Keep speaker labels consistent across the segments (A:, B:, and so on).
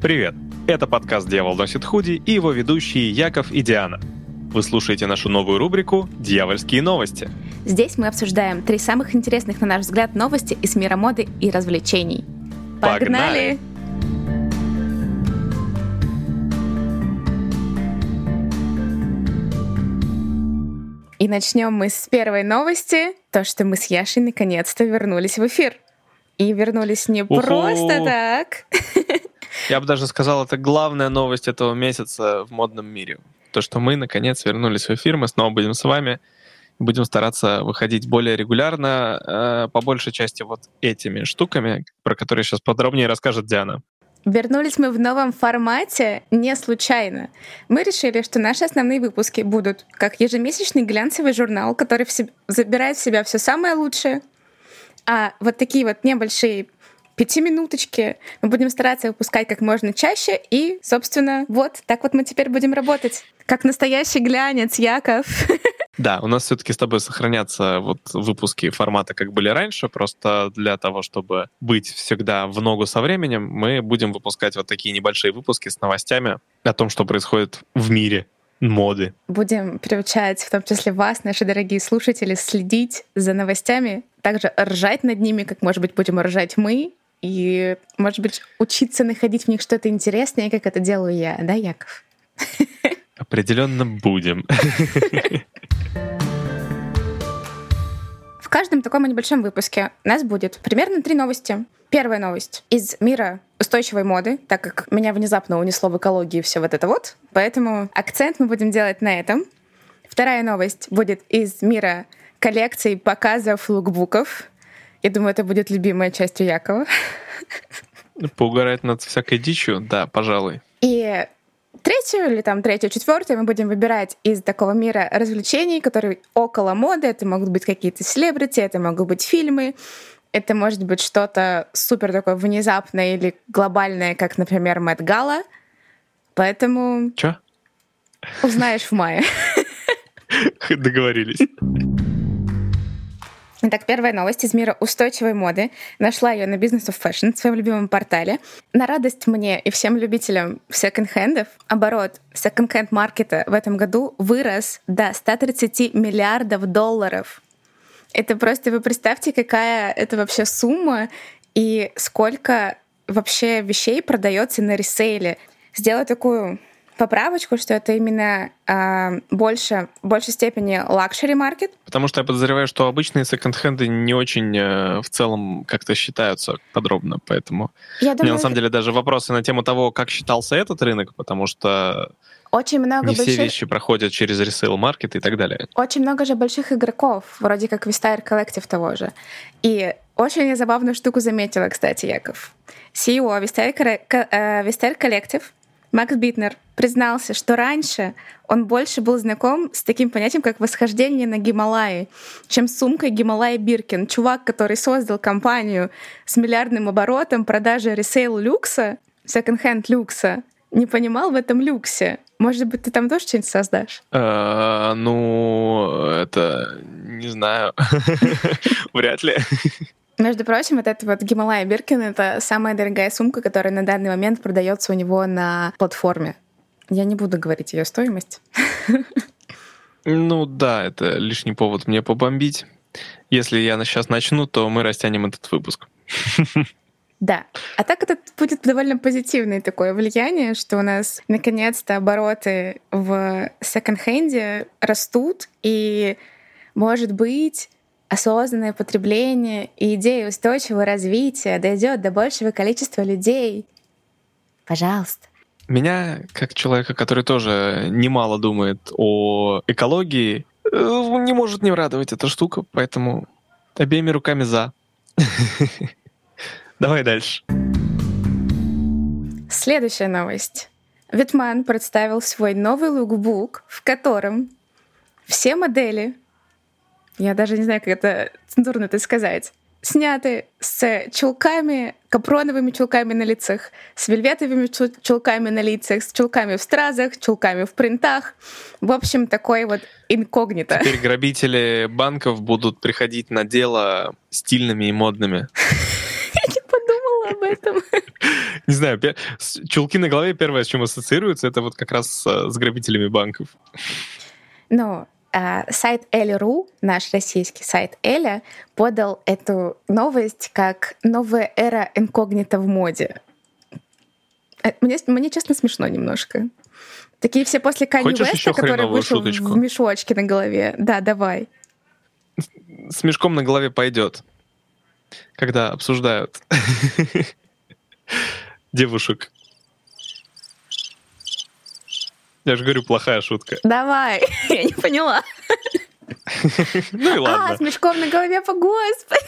A: Привет! Это подкаст «Дьявол носит худи» и его ведущие Яков и Диана. Вы слушаете нашу новую рубрику «Дьявольские новости».
B: Здесь мы обсуждаем три самых интересных, на наш взгляд, новости из мира моды и развлечений. Погнали! Погнали! И начнем мы с первой новости. То, что мы с Яшей наконец-то вернулись в эфир. И вернулись не Уху! просто так.
A: Я бы даже сказал, это главная новость этого месяца в модном мире. То, что мы наконец вернулись в эфир, мы снова будем с вами. Будем стараться выходить более регулярно, э, по большей части вот этими штуками, про которые сейчас подробнее расскажет Диана.
B: Вернулись мы в новом формате не случайно. Мы решили, что наши основные выпуски будут как ежемесячный глянцевый журнал, который в себе, забирает в себя все самое лучшее, а вот такие вот небольшие пятиминуточки мы будем стараться выпускать как можно чаще. И, собственно, вот так вот мы теперь будем работать. Как настоящий глянец, Яков.
A: Да, у нас все-таки с тобой сохранятся вот выпуски формата, как были раньше, просто для того, чтобы быть всегда в ногу со временем, мы будем выпускать вот такие небольшие выпуски с новостями о том, что происходит в мире моды.
B: Будем приучать, в том числе вас, наши дорогие слушатели, следить за новостями, также ржать над ними, как, может быть, будем ржать мы, и, может быть, учиться находить в них что-то интересное, как это делаю я, да, Яков?
A: Определенно будем.
B: В каждом таком небольшом выпуске у нас будет примерно три новости. Первая новость из мира устойчивой моды, так как меня внезапно унесло в экологии все вот это вот. Поэтому акцент мы будем делать на этом. Вторая новость будет из мира коллекций, показов, лукбуков. Я думаю, это будет любимая часть у Якова.
A: Поугарать над всякой дичью, да, пожалуй.
B: И третью или там третью, четвертую мы будем выбирать из такого мира развлечений, которые около моды. Это могут быть какие-то селебрити, это могут быть фильмы, это может быть что-то супер такое внезапное или глобальное, как, например, Мэтт Гала. Поэтому...
A: Чё?
B: Узнаешь в мае.
A: Договорились.
B: Итак, первая новость из мира устойчивой моды. Нашла ее на Business of Fashion, в своем любимом портале. На радость мне и всем любителям секонд-хендов, оборот секонд-хенд маркета в этом году вырос до 130 миллиардов долларов. Это просто вы представьте, какая это вообще сумма и сколько вообще вещей продается на ресейле. Сделаю такую поправочку, что это именно э, больше, в большей степени luxury market.
A: Потому что я подозреваю, что обычные секонд-хенды не очень э, в целом как-то считаются подробно, поэтому я думаю, у меня на самом деле даже вопросы на тему того, как считался этот рынок, потому что
B: очень много
A: не
B: больших...
A: все вещи проходят через resale market и так далее.
B: Очень много же больших игроков, вроде как Vestiaire Collective того же. И очень забавную штуку заметила, кстати, Яков. CEO Vestiaire Collective Макс Битнер признался, что раньше он больше был знаком с таким понятием, как восхождение на Гималаи, чем сумкой Гималай Биркин. Чувак, который создал компанию с миллиардным оборотом продажи ресейл люкса, секонд-хенд люкса, не понимал в этом люксе. Может быть, ты там тоже что-нибудь создашь?
A: А, ну, это не знаю. Вряд ли.
B: Между прочим, вот эта вот Гималая Биркин — это самая дорогая сумка, которая на данный момент продается у него на платформе. Я не буду говорить ее стоимость.
A: Ну да, это лишний повод мне побомбить. Если я сейчас начну, то мы растянем этот выпуск.
B: Да. А так это будет довольно позитивное такое влияние, что у нас наконец-то обороты в секонд-хенде растут, и, может быть, осознанное потребление и идея устойчивого развития дойдет до большего количества людей. Пожалуйста.
A: Меня, как человека, который тоже немало думает о экологии, э, не может не радовать эта штука, поэтому обеими руками за. Давай дальше.
B: Следующая новость. Витман представил свой новый лукбук, в котором все модели я даже не знаю, как это цензурно это сказать, сняты с чулками, капроновыми чулками на лицах, с вельветовыми чулками на лицах, с чулками в стразах, чулками в принтах. В общем, такой вот инкогнито.
A: Теперь грабители банков будут приходить на дело стильными и модными.
B: Об этом.
A: Не знаю, чулки на голове первое, с чем ассоциируется, это вот как раз с грабителями банков.
B: Ну, а, сайт Эля.ру, наш российский сайт Эля, подал эту новость как «Новая эра инкогнито в моде». Э, мне, мне честно, смешно немножко. Такие все после Канни Веста, который вышел шуточку? в мешочке на голове. Да, давай.
A: С мешком на голове пойдет, когда обсуждают девушек. Я же говорю, плохая шутка.
B: Давай, я не поняла.
A: Ну и ладно.
B: А, с мешком на голове, по господи.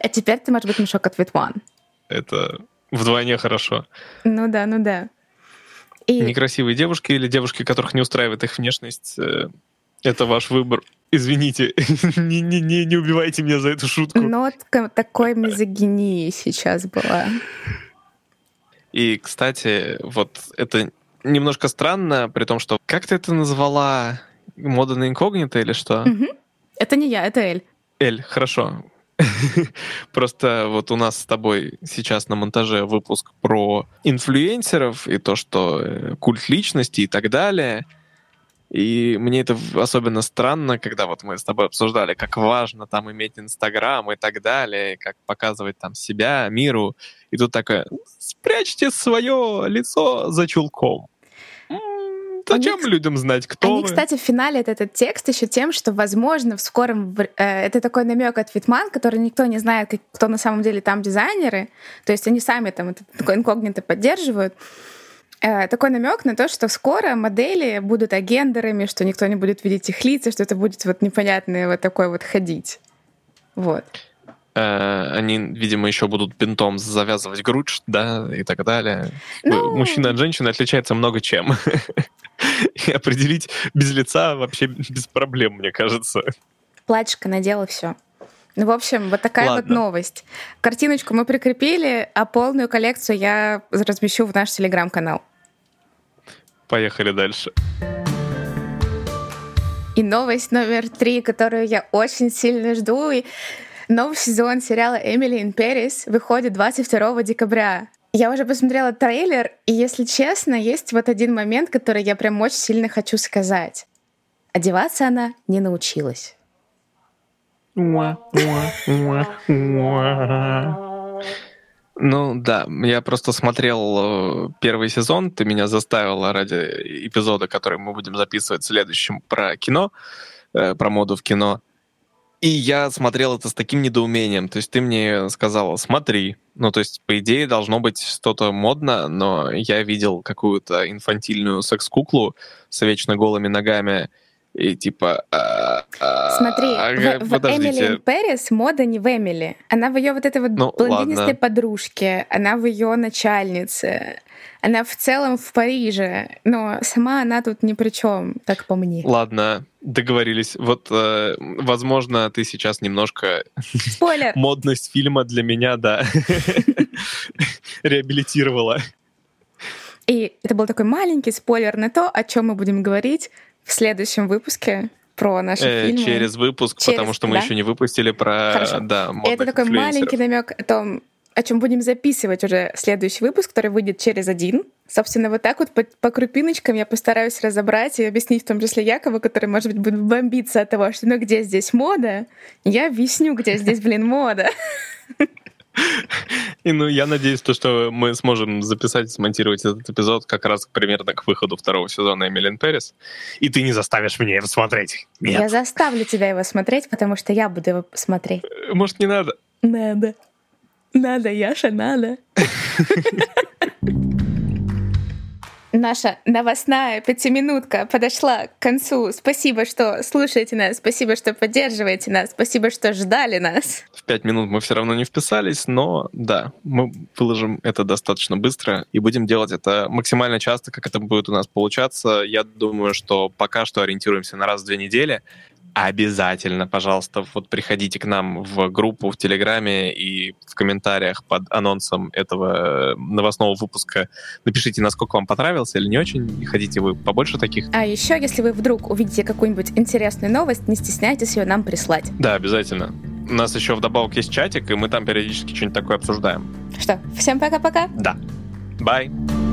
B: А теперь ты можешь быть мешок от Витван.
A: Это вдвойне хорошо.
B: Ну да, ну да.
A: И... Некрасивые девушки или девушки, которых не устраивает их внешность, э, это ваш выбор. Извините, не, не, не, не убивайте меня за эту шутку.
B: Нотка ну, такой мизогинии сейчас была.
A: И, кстати, вот это немножко странно, при том, что... Как ты это назвала? Мода на инкогнито или что?
B: Угу. Это не я, это Эль.
A: Эль, хорошо. Просто вот у нас с тобой сейчас на монтаже выпуск про инфлюенсеров и то, что э, культ личности и так далее. И мне это особенно странно, когда вот мы с тобой обсуждали, как важно там иметь Инстаграм и так далее, как показывать там себя миру. И тут такое, спрячьте свое лицо за чулком. Зачем они, людям знать, кто
B: Они,
A: вы?
B: кстати, финалят этот текст еще тем, что, возможно, в скором... Э, это такой намек от Витман, который никто не знает, кто на самом деле там дизайнеры. То есть они сами там это такое инкогнито поддерживают. Э, такой намек на то, что скоро модели будут агендерами, что никто не будет видеть их лица, что это будет вот непонятное вот такое вот ходить. Вот.
A: Э, они, видимо, еще будут бинтом завязывать грудь, да, и так далее. Ну... Мужчина от женщины отличается много чем. И определить без лица вообще без проблем, мне кажется.
B: Платьишко надела, все. Ну, в общем, вот такая Ладно. вот новость. Картиночку мы прикрепили, а полную коллекцию я размещу в наш телеграм-канал.
A: Поехали дальше.
B: И новость номер три, которую я очень сильно жду, и Новый сезон сериала «Эмили in Paris» выходит 22 декабря. Я уже посмотрела трейлер, и, если честно, есть вот один момент, который я прям очень сильно хочу сказать. Одеваться она не научилась.
A: Ну да, я просто смотрел э, первый сезон, ты меня заставила ради эпизода, который мы будем записывать следующем про кино, э, про моду в кино. И я смотрел это с таким недоумением. То есть ты мне сказала, смотри. Ну, то есть, по идее, должно быть что-то модно, но я видел какую-то инфантильную секс-куклу с вечно голыми ногами, и типа... А,
B: а, Смотри, а, в, в Эмили Пэрис мода не в Эмили. Она в ее вот этой вот ну, блондинистой подружке, она в ее начальнице. Она в целом в Париже, но сама она тут ни при чем, так по мне.
A: Ладно, договорились. Вот, э, возможно, ты сейчас немножко...
B: Спойлер!
A: Модность фильма для меня, да, реабилитировала.
B: И это был такой маленький спойлер на то, о чем мы будем говорить в следующем выпуске про наши э, фильмы.
A: Через выпуск, через, потому что мы да? еще не выпустили про
B: Хорошо.
A: да,
B: Это такой маленький намек о том, о чем будем записывать уже следующий выпуск, который выйдет через один. Собственно, вот так вот по, по крупиночкам я постараюсь разобрать и объяснить в том числе Якову, который, может быть, будет бомбиться от того, что ну где здесь мода, я объясню, где здесь, блин, мода.
A: И ну, я надеюсь, то, что мы сможем записать, смонтировать этот эпизод как раз примерно к выходу второго сезона Эмилин Перес. И ты не заставишь меня его смотреть. Нет.
B: Я заставлю тебя его смотреть, потому что я буду его смотреть.
A: Может, не надо?
B: Надо. Надо, Яша, надо. Наша новостная пятиминутка подошла к концу. Спасибо, что слушаете нас, спасибо, что поддерживаете нас, спасибо, что ждали нас.
A: В пять минут мы все равно не вписались, но да, мы выложим это достаточно быстро и будем делать это максимально часто, как это будет у нас получаться. Я думаю, что пока что ориентируемся на раз в две недели обязательно, пожалуйста, вот приходите к нам в группу в Телеграме и в комментариях под анонсом этого новостного выпуска напишите, насколько вам понравился или не очень, хотите вы побольше таких.
B: А еще, если вы вдруг увидите какую-нибудь интересную новость, не стесняйтесь ее нам прислать.
A: Да, обязательно. У нас еще вдобавок есть чатик, и мы там периодически что-нибудь такое обсуждаем.
B: Что, всем пока-пока.
A: Да. Bye.